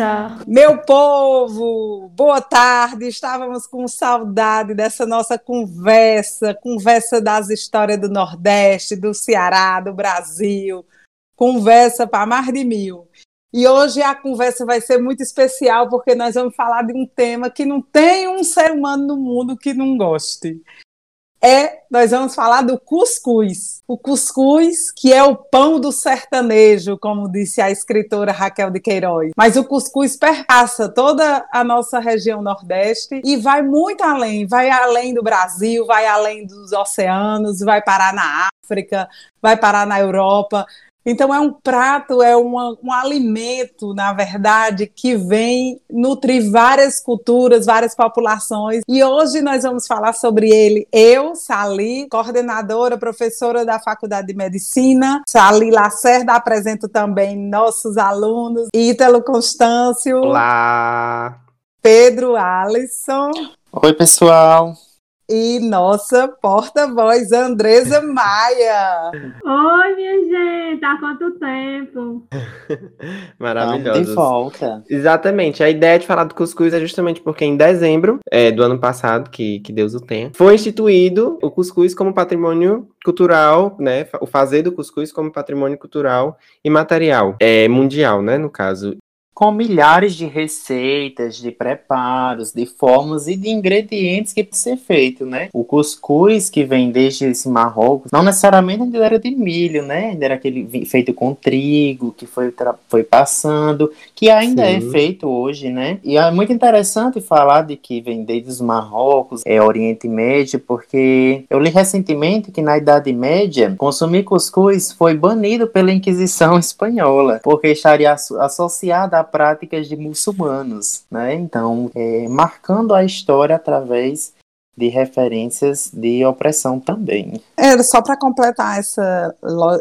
Nossa! Meu povo, boa tarde. Estávamos com saudade dessa nossa conversa, conversa das histórias do Nordeste, do Ceará, do Brasil. Conversa para mais de mil. E hoje a conversa vai ser muito especial porque nós vamos falar de um tema que não tem um ser humano no mundo que não goste é nós vamos falar do cuscuz. O cuscuz, que é o pão do sertanejo, como disse a escritora Raquel de Queiroz. Mas o cuscuz perpassa toda a nossa região Nordeste e vai muito além, vai além do Brasil, vai além dos oceanos, vai parar na África, vai parar na Europa. Então, é um prato, é uma, um alimento, na verdade, que vem nutrir várias culturas, várias populações. E hoje nós vamos falar sobre ele. Eu, Sali, coordenadora, professora da Faculdade de Medicina. Sali Lacerda, apresento também nossos alunos. Ítalo Constâncio. Olá! Pedro Alisson. Oi, pessoal e nossa porta-voz, Andresa Maia. Oi, minha gente, há quanto tempo? Maravilhoso. De volta. Exatamente. A ideia de falar do cuscuz é justamente porque em dezembro é, do ano passado, que, que Deus o tenha, foi instituído o cuscuz como patrimônio cultural, né? O fazer do cuscuz como patrimônio cultural e material é, mundial, né? No caso com milhares de receitas, de preparos, de formas e de ingredientes que pode ser feito, né? O cuscuz que vem desde esse Marrocos, não necessariamente ainda era de milho, né? Ainda era aquele feito com trigo, que foi, foi passando, que ainda é Sim. é feito hoje, né? E é muito interessante falar de que vem desde os Marrocos, é Oriente Médio, porque eu li recentemente que na Idade Média, consumir cuscuz foi banido pela Inquisição Espanhola, porque estaria associado a práticas de muçulmanos, né? Então, é, marcando a história através de referências de opressão também. É, só para completar essa,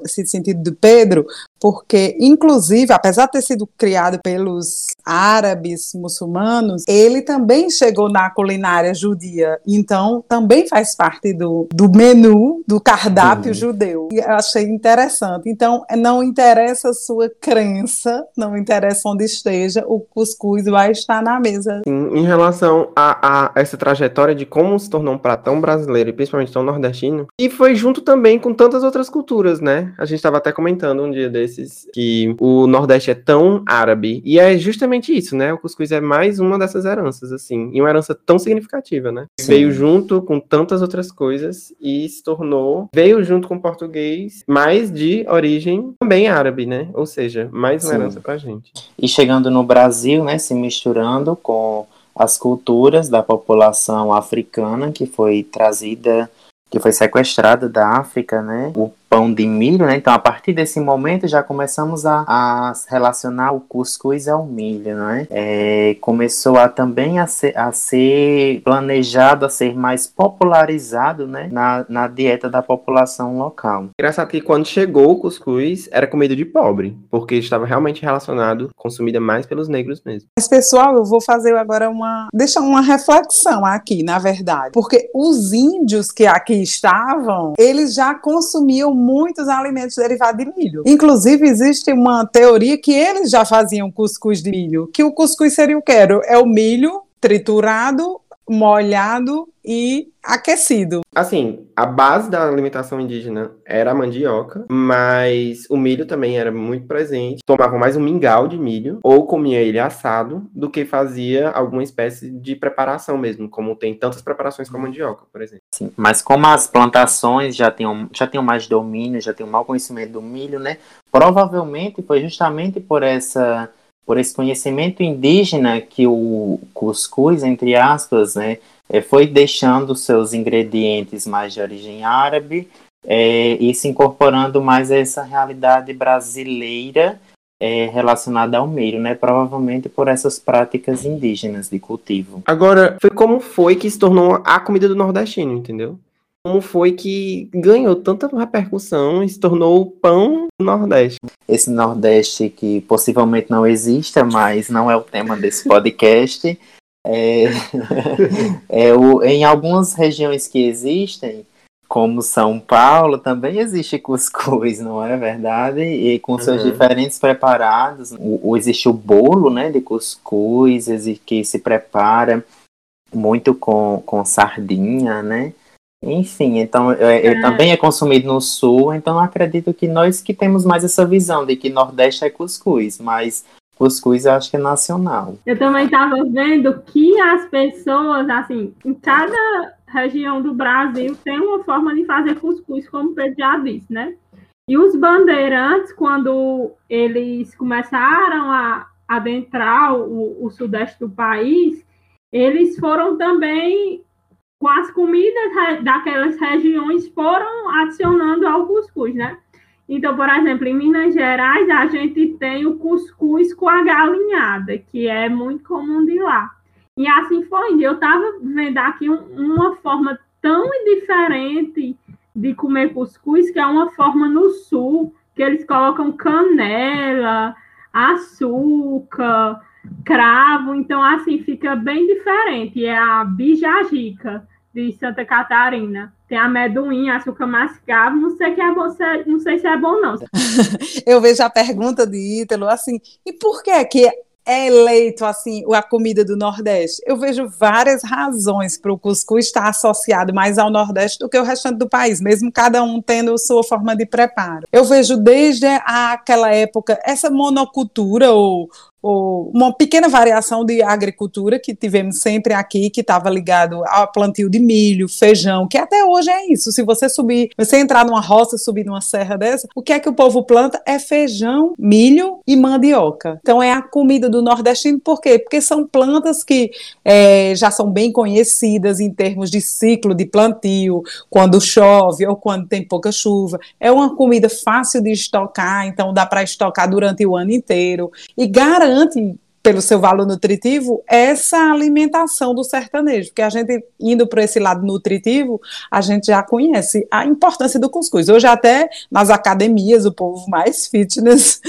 esse sentido do Pedro, porque, inclusive, apesar de ter sido criado pelos árabes muçulmanos, ele também chegou na culinária judia, então também faz parte do, do menu, do cardápio uhum. judeu. E eu achei interessante. Então, não interessa a sua crença, não interessa onde esteja, o cuscuz vai estar na mesa. Sim, em relação a, a essa trajetória de como se tornou um prato tão brasileiro e principalmente tão nordestino, e foi junto também com tantas outras culturas, né? A gente estava até comentando um dia desse desses que o Nordeste é tão árabe. E é justamente isso, né? O cuscuz é mais uma dessas heranças, assim. E uma herança tão significativa, né? Sim. Veio junto com tantas outras coisas e se tornou. Veio junto com o português, mas de origem também árabe, né? Ou seja, mais uma Sim. herança pra gente. E chegando no Brasil, né? Se misturando com as culturas da população africana que foi trazida que foi sequestrada da África, né? O pão de milho, né? Então, a partir desse momento, já começamos a, a relacionar o cuscuz ao milho, né? É, começou a também a ser, a ser planejado, a ser mais popularizado, né? Na, na dieta da população local. Engraçado que quando chegou o cuscuz, era comida de pobre, porque estava realmente relacionado, consumida mais pelos negros mesmo. Mas, pessoal, eu vou fazer agora uma... deixar uma reflexão aqui, na verdade. Porque os índios que aqui estavam, eles já consumiam muitos alimentos derivados de milho. Inclusive, existe uma teoria que eles já faziam cuscuz de milho, que o cuscuz seria o que? É o milho triturado, molhado e aquecido. Assim, a base da alimentação indígena era a mandioca, mas o milho também era muito presente. Tomava mais um mingau de milho ou comia ele assado do que fazia alguma espécie de preparação mesmo, como tem tantas preparações com a mandioca, por exemplo. Sim, mas como as plantações já tinham, já tinham mais domínio, já tinham mau conhecimento do milho, né? Provavelmente foi justamente por essa por esse conhecimento indígena que o cuscuz, entre aspas, né, é, foi deixando seus ingredientes mais de origem árabe é, e se incorporando mais a essa realidade brasileira é, relacionada ao milho, né? Provavelmente por essas práticas indígenas de cultivo. Agora, foi como foi que se tornou a comida do nordestino, entendeu? Como foi que ganhou tanta repercussão e se tornou o pão do Nordeste? Esse Nordeste que possivelmente não exista, mas não é o tema desse podcast. É, é o, em algumas regiões que existem, como São Paulo, também existe cuscuz, não é verdade? E com seus Uhum. diferentes preparados. O, o- existe o bolo, né, de cuscuz, que se prepara muito com, com sardinha, né? Enfim, então é, é, também é consumido no sul, então acredito que nós que temos mais essa visão de que Nordeste é cuscuz, mas cuscuz eu acho que é nacional. Eu também estava vendo que as pessoas, assim, em cada região do Brasil tem uma forma de fazer cuscuz, como o já disse, né? E os bandeirantes, quando eles começaram a adentrar o, o sudeste do país, eles foram também com as comidas daquelas regiões foram adicionando ao cuscuz, né? Então, por exemplo, em Minas Gerais, a gente tem o cuscuz com a galinhada, que é muito comum de lá. E assim foi. Eu estava vendo aqui um- uma forma tão diferente de comer cuscuz, que é uma forma no sul, que eles colocam canela, açúcar, cravo. Então, assim, fica bem diferente. É a bijajica de Santa Catarina. Tem amendoim, açúcar mascavo. Não sei, que é bom, se- não sei se é bom, não. Eu vejo a pergunta de Ítalo assim, e por que que é eleito assim a comida do Nordeste? Eu vejo várias razões para o cuscuz estar associado mais ao Nordeste do que o restante do país, mesmo cada um tendo sua forma de preparo. Eu vejo desde aquela época essa monocultura ou uma pequena variação de agricultura que tivemos sempre aqui, que estava ligado ao plantio de milho, feijão, que até hoje é isso. Se você subir, você entrar numa roça, subir numa serra dessa, o que é que o povo planta? É feijão, milho e mandioca. Então é a comida do nordestino, por quê? Porque são plantas que é, já são bem conhecidas em termos de ciclo de plantio, quando chove ou quando tem pouca chuva. É uma comida fácil de estocar, então dá para estocar durante o ano inteiro e garante pelo seu valor nutritivo essa alimentação do sertanejo, porque a gente indo para esse lado nutritivo, a gente já conhece a importância do cuscuz. Hoje até nas academias o povo mais fitness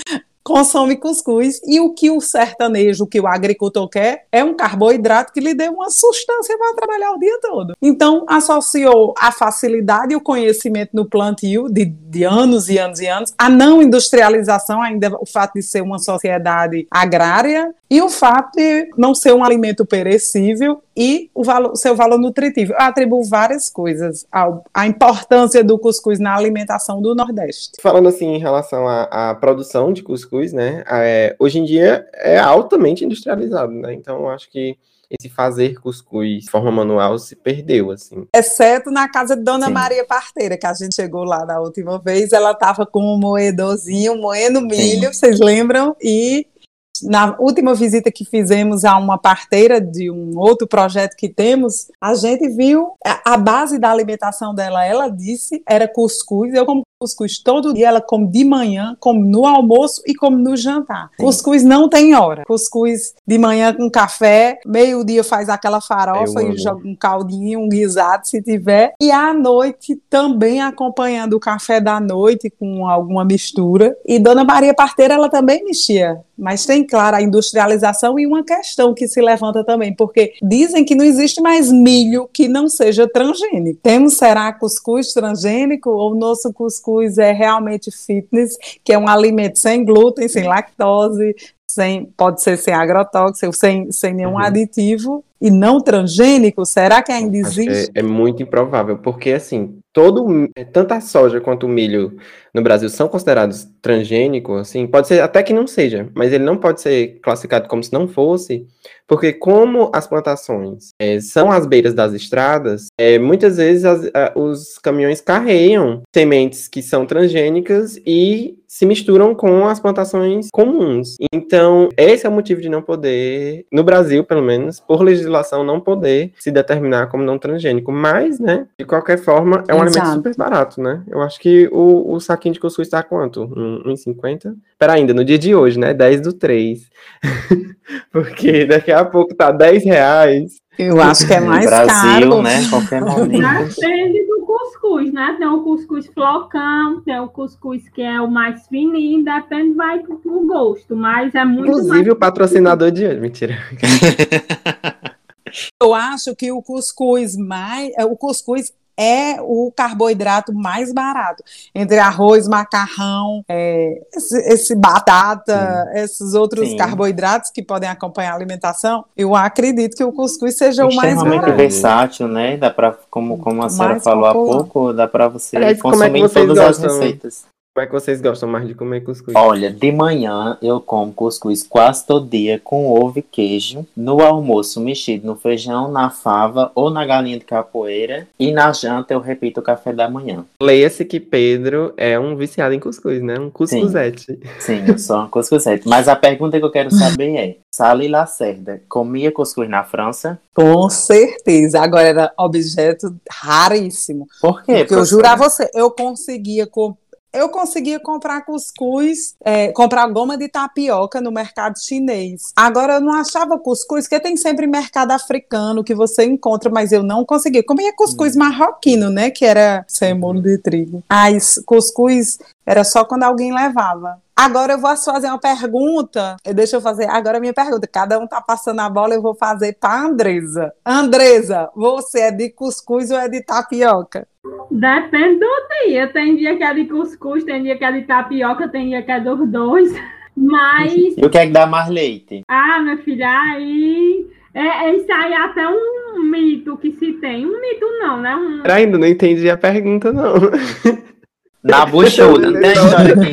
consome cuscuz e o que o sertanejo, o que o agricultor quer é um carboidrato que lhe dê uma substância para trabalhar o dia todo. Então associou a facilidade e o conhecimento no plantio de, de anos e anos e anos, a não industrialização, ainda o fato de ser uma sociedade agrária e o fato de não ser um alimento perecível e o valor, seu valor nutritivo. Eu atribuo várias coisas ao, à importância do cuscuz na alimentação do Nordeste. Falando assim em relação à, à produção de cuscuz, né? é, hoje em dia é altamente industrializado, né? Então acho que esse fazer cuscuz de forma manual se perdeu, assim. Exceto na casa de Dona Sim. Maria Parteira, que a gente chegou lá na última vez, ela estava com um moedorzinho, moendo milho, vocês lembram? E na última visita que fizemos a uma parteira de um outro projeto que temos, a gente viu a, a base da alimentação dela, ela disse, era cuscuz. Eu como cuscuz todo dia, ela come de manhã, come no almoço e come no jantar. Sim. Cuscuz não tem hora. Cuscuz de manhã com café, meio-dia faz aquela farofa e joga um caldinho, um guisado, se tiver. E à noite também acompanhando o café da noite com alguma mistura. E Dona Maria Parteira, ela também mexia. Mas tem, claro, a industrialização e uma questão que se levanta também, porque dizem que não existe mais milho que não seja transgênico. Temos, será, cuscuz transgênico ou nosso cuscuz é realmente fitness, que é um alimento sem glúten, sem lactose, sem, pode ser sem agrotóxico, sem, sem nenhum Uhum. aditivo e não transgênico? Será que ainda existe? é, é muito improvável, porque assim, todo mi- tanto a soja quanto o milho no Brasil são considerados transgênicos, assim, pode ser até que não seja, mas ele não pode ser classificado como se não fosse, porque como as plantações eh, são às beiras das estradas, eh, muitas vezes as- a- os caminhões carregam sementes que são transgênicas e se misturam com as plantações comuns. Então, esse é o motivo de não poder, no Brasil, pelo menos, por legislação, não poder se determinar como não transgênico. Mas, né, de qualquer forma, é um alimento Exato. super barato, né? Eu acho que o, o saquinho de cuscuz tá quanto? Um- 1,50? Pera ainda, no dia de hoje, né? 10 do 3. Porque daqui a pouco tá 10 reais. Eu acho que é mais Brasil, caro. né? Qualquer momento. Cuscuz, né? Tem o cuscuz flocão, tem o cuscuz que é o mais fininho, depende, vai pro, gosto, mas é muito Inclusive o patrocinador de hoje. Mentira. Eu acho que o cuscuz mais, é, o cuscuz é o carboidrato mais barato. Entre arroz, macarrão, é, esse, esse, batata, Sim. esses outros Sim. carboidratos que podem acompanhar a alimentação, eu acredito que o cuscuz seja o mais barato. Extremamente versátil, né? Dá pra, como, como a senhora falou popular. há pouco, dá para você Aliás, consumir é todas gostam? as receitas. Como é que vocês gostam mais de comer cuscuz? Olha, de manhã eu como cuscuz quase todo dia com ovo e queijo. No almoço, mexido no feijão, na fava ou na galinha de capoeira. E na janta eu repito o café da manhã. Leia-se que Pedro é um viciado em cuscuz, né? Um cuscuzete. Sim, Sim eu sou um cuscuzete. Mas a pergunta que eu quero saber é: Sally Lacerda comia cuscuz na França? Com certeza. Agora era objeto raríssimo. Por quê? Porque eu juro a você, eu conseguia comer eu conseguia comprar cuscuz, é, comprar goma de tapioca no mercado chinês. Agora eu não achava cuscuz, que tem sempre mercado africano que você encontra, mas eu não conseguia. Comia cuscuz hum. marroquino, né? Que era sem molho de trigo. Mas cuscuz era só quando alguém levava. Agora eu vou fazer uma pergunta. Deixa eu fazer agora a minha pergunta. Cada um tá passando a bola, eu vou fazer para Andresa. Andresa, você é de cuscuz ou é de tapioca? Depende do dia. Tem dia que é de cuscuz, tem dia que é de tapioca, tem dia que é dos dois. Mas. E o que é que dá mais leite? Ah, minha filha, aí. É, é isso aí até um mito que se tem. Um mito não, né? Um... Ainda não entendi a pergunta, não. Na buchuda, não tem história aqui.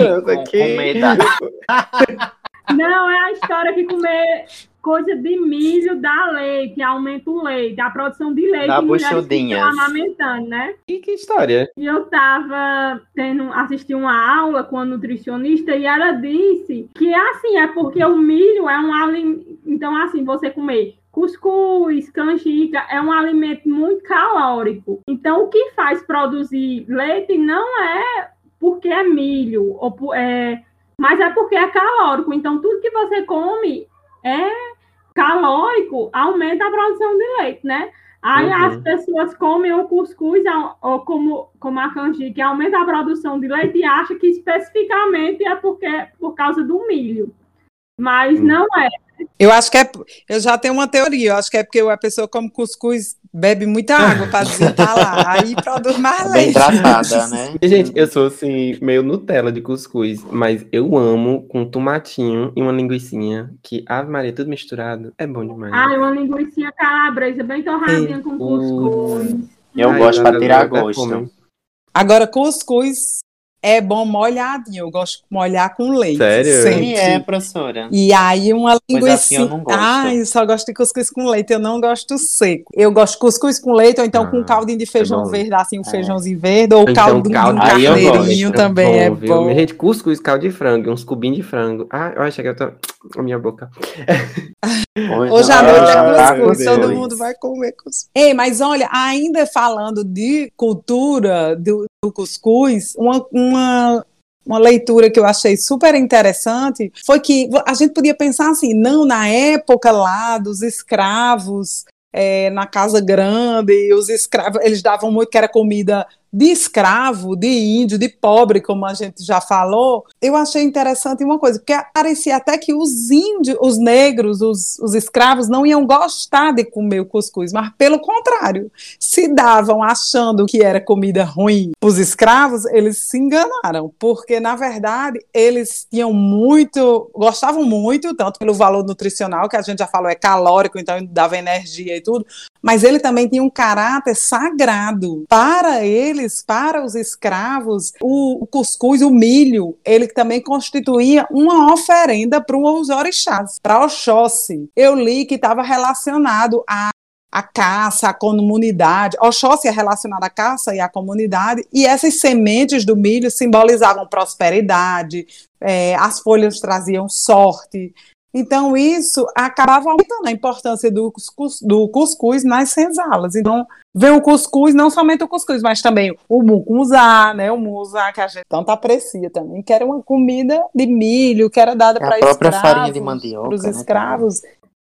Com, Não, é a história que comer coisa de milho dá leite, aumenta o leite, a produção de leite. Na buchudinha. amamentando, né? E que história? E eu tava tendo, assisti uma aula com a nutricionista e ela disse que assim, é porque o milho é um alimento. Então, assim, você comer Cuscuz, canjica é um alimento muito calórico. Então, o que faz produzir leite não é porque é milho, ou, é, mas é porque é calórico. Então, tudo que você come é calórico, aumenta a produção de leite, né? Aí uhum. as pessoas comem o cuscuz, ou como, como a canjica, aumenta a produção de leite e acha que especificamente é porque por causa do milho. Mas uhum. não é. Eu acho que é. Eu já tenho uma teoria. Eu acho que é porque a pessoa come cuscuz, bebe muita água para lá. Aí produz mais leite. Bem tratada, né? Gente, eu sou assim, meio Nutella de cuscuz, mas eu amo com tomatinho e uma linguiçinha, que Ave Maria, tudo misturado, é bom demais. Ah, uma linguiçinha calabresa bem torradinha com cuscuz. Eu Ai, gosto para tirar gosto. Agora, cuscuz é bom molhadinho. Eu gosto de molhar com leite. Sério? Sim, é, professora. E aí uma linguiça. Assim eu não gosto. Ah, eu só gosto de cuscuz com leite. Eu não gosto seco. Eu gosto de cuscuz com leite ou então ah, com caldinho de é feijão é verde, assim, um é. feijãozinho verde ou então, caldo de um carneirinho também é bom. É bom. Gente, cuscuz, caldo de frango, uns cubinhos de frango. Ah, eu acho que eu tô... A minha boca. Hoje à noite é cuscuz, todo mundo vai comer cuscuz. Ei, mas olha, ainda falando de cultura do, do cuscuz, uma, uma uma leitura que eu achei super interessante foi que a gente podia pensar assim, não, na época lá dos escravos, é, na Casa Grande, os escravos, eles davam muito que era comida de escravo, de índio, de pobre, como a gente já falou, eu achei interessante uma coisa, porque parecia até que os índios, os negros, os, os escravos não iam gostar de comer o cuscuz, mas pelo contrário, se davam achando que era comida ruim os escravos, eles se enganaram, porque na verdade eles tinham muito, gostavam muito, tanto pelo valor nutricional, que a gente já falou é calórico, então dava energia e tudo, mas ele também tinha um caráter sagrado. Para eles, para os escravos, o, cuscuz, o milho, ele também constituía uma oferenda para os orixás, para Oxóssi. Eu li que estava relacionado a a caça, a comunidade. Oxóssi é relacionado à caça e à comunidade, e essas sementes do milho simbolizavam prosperidade, é, as folhas traziam sorte. Então, isso acabava aumentando a importância do cuscuz, do cuscuz nas senzalas. Então, vem o cuscuz, não somente o cuscuz, mas também o mucunzá, né? O mucunzá que a gente tanto aprecia também, que era uma comida de milho, que era dada é para escravos. A própria farinha de mandioca. Para os né, escravos.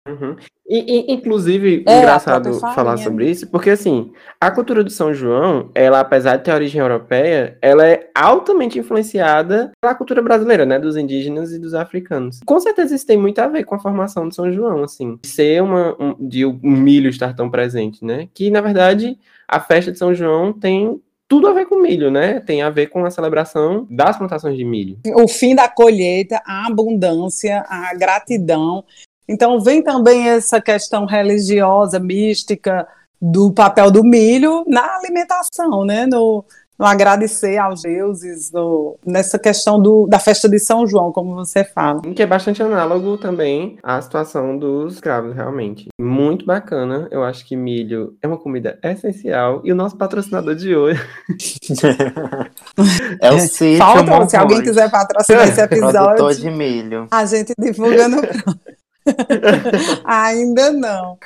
Uhum. E, e, inclusive, É, engraçado falar sobre isso, porque assim, a cultura do São João, ela, apesar de ter origem europeia, ela é altamente influenciada pela cultura brasileira, né? Dos indígenas e dos africanos. Com certeza isso tem muito a ver com a formação do São João, assim. Ser uma. Um, de o milho estar tão presente, né? Que, na verdade, a festa de São João tem tudo a ver com milho, né? Tem a ver com a celebração das plantações de milho. o fim da colheita, a abundância, a gratidão. Então vem também essa questão religiosa, mística do papel do milho na alimentação, né? No, no agradecer aos deuses, no- nessa questão do, da festa de São João, como você fala. Que é bastante análogo também à situação dos escravos, realmente. Muito bacana. Eu acho que milho é uma comida essencial. E o nosso patrocinador de hoje. É o sítio Falta, se alguém quiser patrocinar esse Produtor episódio, de milho. a gente divulga no Ainda não.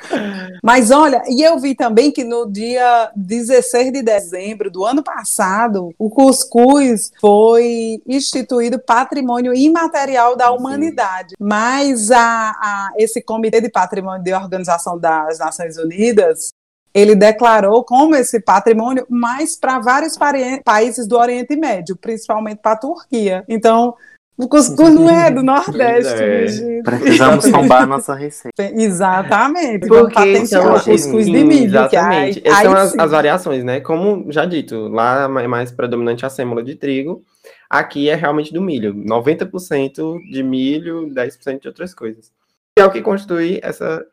Mas olha, e eu vi também que no dia 16 de dezembro do ano passado, o cuscuz foi instituído patrimônio imaterial da humanidade. Mas a, a- esse Comitê de Patrimônio de Organização das Nações Unidas ele declarou como esse patrimônio, mas para vários países do Oriente Médio, principalmente para a Turquia. Então, o cuscuz não é do Nordeste, é. gente. Precisamos tombar a nossa receita. Exatamente. Porque patentear o cuscuz de sim, milho. Que aí, Exatamente. Essas aí são as, as variações, né? Como já dito, lá é mais predominante a sêmola de trigo. Aqui é realmente do milho. 90% de milho, 10% de outras coisas. Que é o que constitui essa.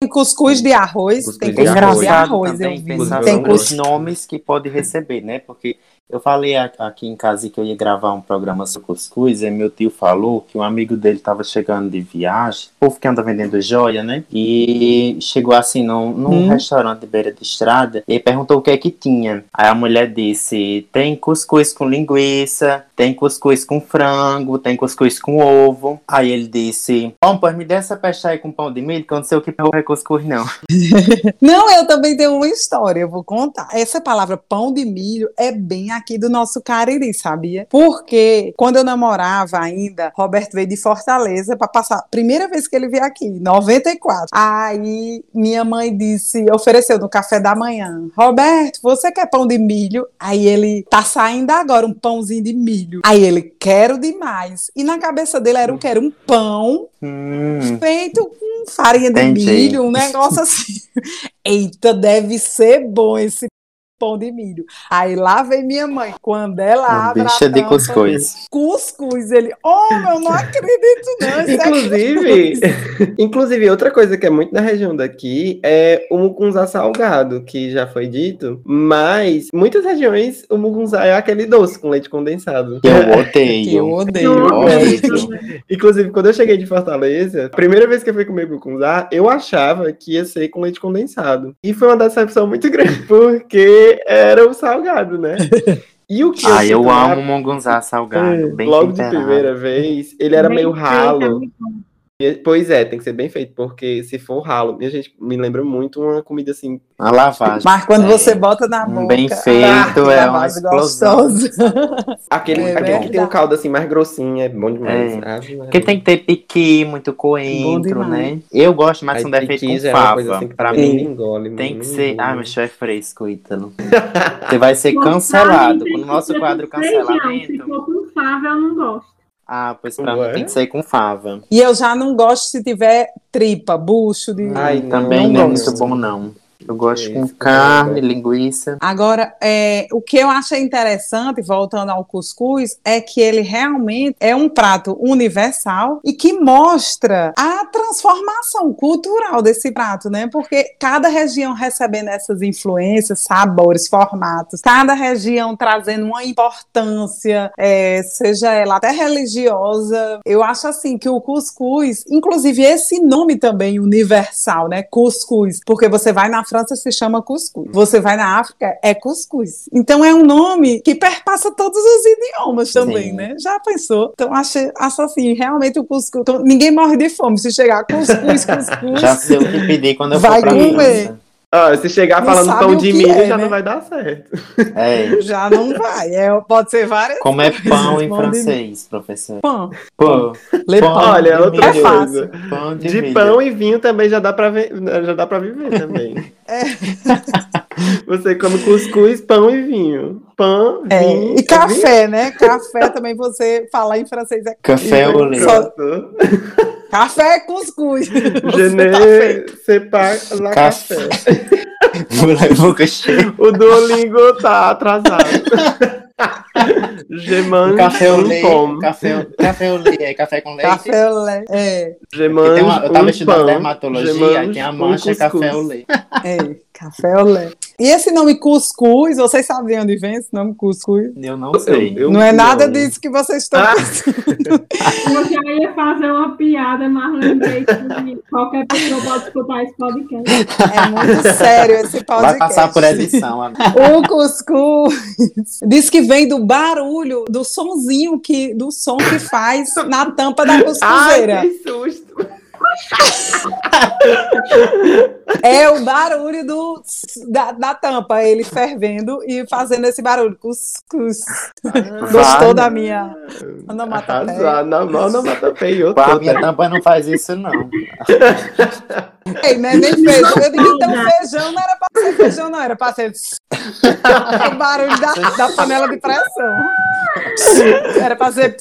Tem cuscuz de arroz. Cuscuz tem de cuscuz arroz. de arroz, também vi. pensar Tem os cuscuz. nomes que pode receber, né? Porque eu falei aqui em casa que eu ia gravar um programa sobre cuscuz, e meu tio falou que um amigo dele estava chegando de viagem, o povo que anda vendendo joia, né? E chegou assim num, num Hum. restaurante de beira de estrada e perguntou o que é que tinha. Aí a mulher disse: tem cuscuz com linguiça, tem cuscuz com frango, tem cuscuz com ovo. Aí ele disse: Bom, pois me dê essa peste aí com pão de milho, que eu não sei o que é cuscuz, não. Não, eu também tenho uma história, eu vou contar. Essa palavra pão de milho é bem aqui do nosso Cariri, sabia? Porque quando eu namorava ainda, Roberto veio de Fortaleza para passar, primeira vez que ele veio aqui, 94. Aí minha mãe disse, ofereceu no café da manhã, Roberto, você quer pão de milho? Aí ele, tá saindo agora um pãozinho de milho. Aí ele, quero demais. E na cabeça dele era o que? Era um pão Hum. feito com farinha de Entendi. milho, um negócio assim. Eita, deve ser bom esse pão de milho. Aí lá vem minha mãe, quando ela Uma abre a bicha de tampa, cuscuz. cuscuz, ele, oh, eu não acredito não, isso é Inclusive, cuscuz." inclusive, outra coisa que é muito da região daqui é o mucunzá salgado, que já foi dito, mas muitas regiões o mucunzá é aquele doce com leite condensado. Que eu que eu odeio. odeio. Horrível. Inclusive, quando eu cheguei de Fortaleza, a primeira vez que eu fui comer mucunzá, eu achava que ia ser com leite condensado. E foi uma decepção muito grande, porque era o salgado, né? E o que Ah, eu lá, amo mongunzá salgado, bem logo de temperado. primeira vez, ele era Bem meio é ralo. Pois é, tem que ser bem feito, porque se for ralo, minha gente me lembra muito uma comida assim. Uma lavagem. Mas quando É. você bota na Um boca, bem ah, feito, é uma explosão. gostosa. Aquele, É aquele que tem um caldo assim mais grossinho, é bom demais. É. Ave Maria. Porque tem que ter piqui, muito coentro, né? Eu gosto mais Aí quando é feito piqui com é fava. assim que pra mim, engole, tem que ser. engole. Ah, meu chefe é fresco, Ítalo. Você vai ser cancelado. tem No nosso quadro com feijão. Se cancelamento. for com fava, eu não gosto. Ah, pois pra Ué? mim tem que ser com fava. E eu já não gosto se tiver tripa, bucho de Ai, não, Também não, é gosto. muito bom, não. Eu gosto Que com carne, cara. linguiça. Agora, é, o que eu achei interessante, voltando ao cuscuz, é que ele realmente é um prato universal e que mostra a transformação cultural desse prato, né? Porque cada região recebendo essas influências, sabores, formatos, cada região trazendo uma importância, é, seja ela até religiosa. Eu acho assim que o cuscuz, inclusive esse nome também universal, né? Cuscuz, porque você vai na França se chama cuscuz, você vai na África é cuscuz. Então é um nome que perpassa todos os idiomas também, Sim. né? Já pensou? Então acho, acho assim, realmente o cuscuz, então, ninguém morre de fome se chegar cuscuz, cuscuz. Já sei o que pedir quando eu Vai for pra comer. Ah, se chegar Não falando pão de milho, é, já né? não vai dar certo. É. Já não vai. É, pode ser várias Como é pão em Pão de francês, professor? pão. Pão. Le Pão. pão. Olha, outra milho. É coisa. Pão de, De pão e vinho também já dá pra, ver, já dá pra viver também. É. Você come cuscuz, pão e vinho. Pão, É, vinho. e café, né? Café também você falar em francês é Café vinho. au lait. Só- Pronto. Café é cuscuz. Tá sais pas la Café. café. Boca cheia. O Duolingo tá atrasado. Je mange Café au um lait. pão. Café, café au lait. É café com leite. Café au lait. É, Je Porque mange tem uma- eu tava um estudando pão. Dermatologia, aí tem a mancha um café cuscuz. au lait. é, café au lait. E esse nome cuscuz, vocês sabem de onde vem esse nome cuscuz? Eu não sei. Eu- não é nada disso que vocês estão Ah. pensando. Eu já ia fazer uma piada, mas lembrei que qualquer pessoa pode escutar esse podcast. É muito sério esse podcast. Vai passar por edição. amiga. O cuscuz diz que vem do barulho, do sonzinho que, do som que faz na tampa da Ai, cuscuzeira. que susto. É o barulho do, da, da tampa, ele fervendo e fazendo esse barulho. Cuscuz. Gostou da minha onomatopeia? Arrasar. Não, não, não matapei. Eu Com a minha tampa não faz isso, não. Ei, né? Nem feijão. Eu digo, era pra ser feijão, não, era pra ser o barulho da, da panela de pressão. Era pra ser.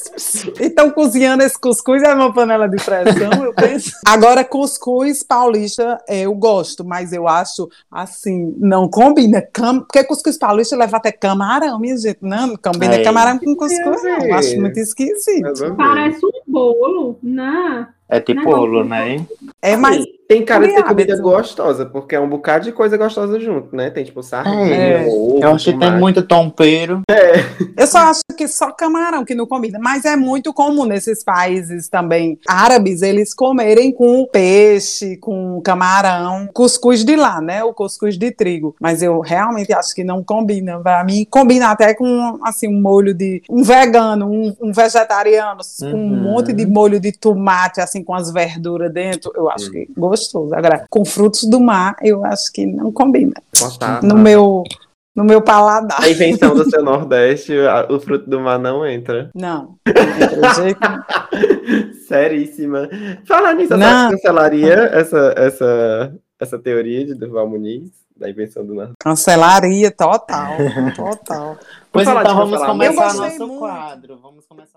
Então, cozinhando esse cuscuz é uma panela de pressão, eu penso. Agora, cuscuz paulista eu gosto, mas eu acho assim, não combina. Cam... Porque cuscuz paulista leva até camarão, minha gente. Não, combina É. camarão com cuscuz, não. Eu acho muito esquisito. Parece um bolo, né? É tipo Não, não. né? É mais. Sim, tem cara de ser comida gostosa, porque é um bocado de coisa gostosa junto, né? Tem tipo sardinha, É. ovo, Eu acho que tem muito tompeiro. Eu só acho que só camarão que não combina, mas é muito comum nesses países também árabes eles comerem com peixe, com camarão, cuscuz de lá, né? O cuscuz de trigo. Mas eu realmente acho que não combina. Pra mim, combina até com assim um molho de um vegano, um, um vegetariano, com um Uhum. monte de molho de tomate, assim, com as verduras dentro. Eu acho que gostoso. Agora, com frutos do mar, eu acho que não combina. Batata. No meu, no meu paladar. A invenção do seu Nordeste, o fruto do mar não entra. Não. não entra de jeito nenhum. Seríssima. Falar nisso, você Não. cancelaria essa, essa, essa teoria de Durval Muniz, da invenção do Nordeste? Cancelaria total, total. Pois então vamos começar nosso muito. quadro. Vamos começar.